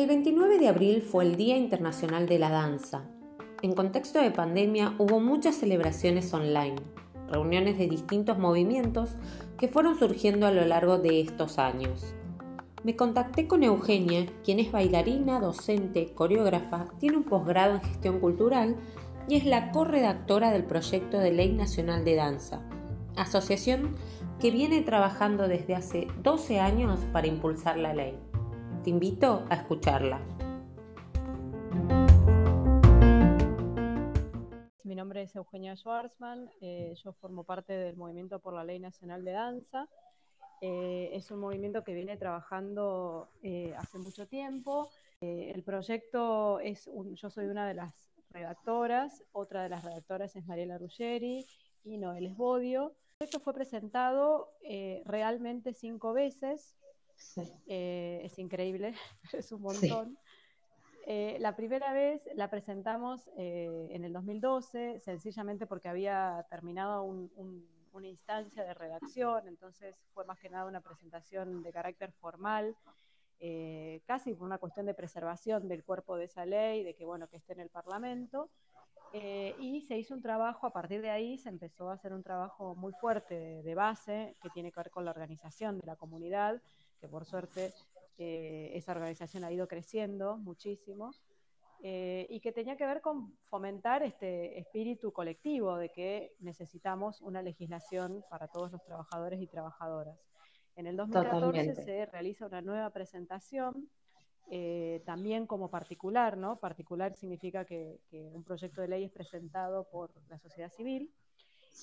El 29 de abril fue el Día Internacional de la Danza. En contexto de pandemia hubo muchas celebraciones online, reuniones de distintos movimientos que fueron surgiendo a lo largo de estos años. Me contacté con Eugenia, quien es bailarina, docente, coreógrafa, tiene un posgrado en gestión cultural y es la corredactora del proyecto de Ley Nacional de Danza, asociación que viene trabajando desde hace 12 años para impulsar la ley. Te invito a escucharla. Mi nombre es Eugenia Schwarzman, eh, yo formo parte del Movimiento por la Ley Nacional de Danza. Eh, es un movimiento que viene trabajando eh, hace mucho tiempo. el proyecto es, yo soy una de las redactoras, otra de las redactoras es Mariela Ruggeri y Noel Esbodio. Proyecto fue presentado realmente cinco veces, eh, es increíble, es un montón. Eh, la primera vez la presentamos eh, en el 2012, sencillamente porque había terminado una instancia de redacción, entonces fue más que nada una presentación de carácter formal, casi por una cuestión de preservación del cuerpo de esa ley, de que bueno, que esté en el Parlamento. Y se hizo un trabajo, a partir de ahí se empezó a hacer un trabajo muy fuerte de base que tiene que ver con la organización de la comunidad, que por suerte eh, esa organización ha ido creciendo muchísimo, eh, y que tenía que ver con fomentar este espíritu colectivo de que necesitamos una legislación para todos los trabajadores y trabajadoras. En el 2014 se realiza una nueva presentación, eh, también como particular, ¿no? Particular significa que, un proyecto de ley es presentado por la sociedad civil,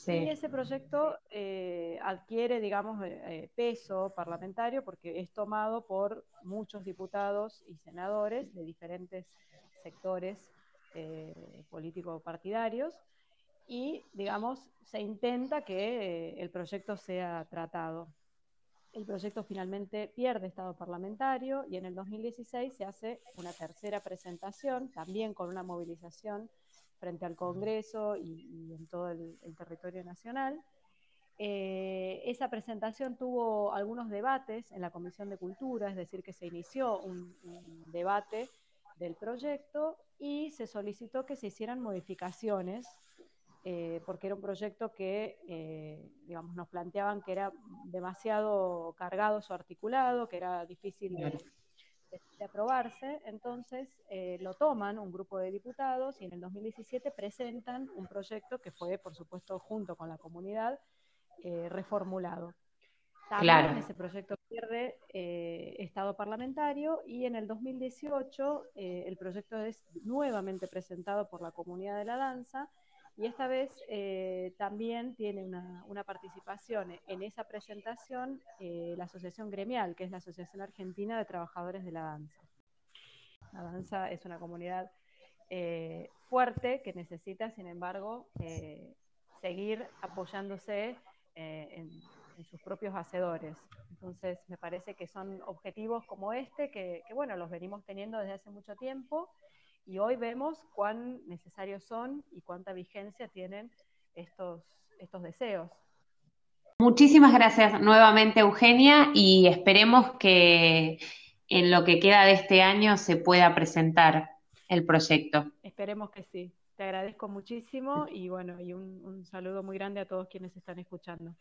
y ese proyecto eh, adquiere, digamos, eh, peso parlamentario porque es tomado por muchos diputados y senadores de diferentes sectores político-partidarios y, digamos, se intenta que el proyecto sea tratado. El proyecto finalmente pierde estado parlamentario y en el 2016 se hace una tercera presentación, también con una movilización frente al Congreso y, en todo el, territorio nacional. Eh, esa presentación tuvo algunos debates en la Comisión de Cultura, es decir, que se inició un, debate del proyecto y se solicitó que se hicieran modificaciones, eh, porque era un proyecto que, eh, digamos, nos planteaban que era demasiado cargado su articulado, que era difícil de, de, aprobarse, entonces eh, lo toman un grupo de diputados y en el 2017 presentan un proyecto que fue, por supuesto, junto con la comunidad, eh, reformulado. También ese proyecto pierde eh, estado parlamentario y en el 2018 el proyecto es nuevamente presentado por la comunidad de la danza y esta vez eh, también tiene una, participación en esa presentación eh, la Asociación Gremial, que es la Asociación Argentina de Trabajadores de la Danza. La danza es una comunidad eh, fuerte que necesita, sin embargo, seguir apoyándose en, sus propios hacedores. Entonces, me parece que son objetivos como este, que, que bueno, los venimos teniendo desde hace mucho tiempo y hoy vemos cuán necesarios son y cuánta vigencia tienen estos, estos deseos. Muchísimas gracias nuevamente, Eugenia, y esperemos que en lo que queda de este año se pueda presentar el proyecto. Esperemos que sí. Te agradezco muchísimo y bueno, y un, un saludo muy grande a todos quienes están escuchando.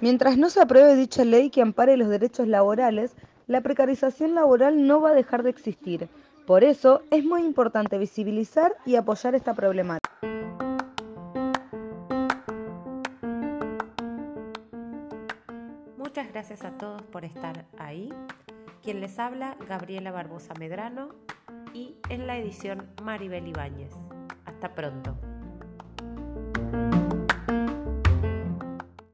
Mientras no se apruebe dicha ley que ampare los derechos laborales, la precarización laboral no va a dejar de existir. Por eso es muy importante visibilizar y apoyar esta problemática. Muchas gracias a todos por estar ahí. Quien les habla, Gabriela Barbosa Medrano y en la edición Maribel Ibáñez. Hasta pronto.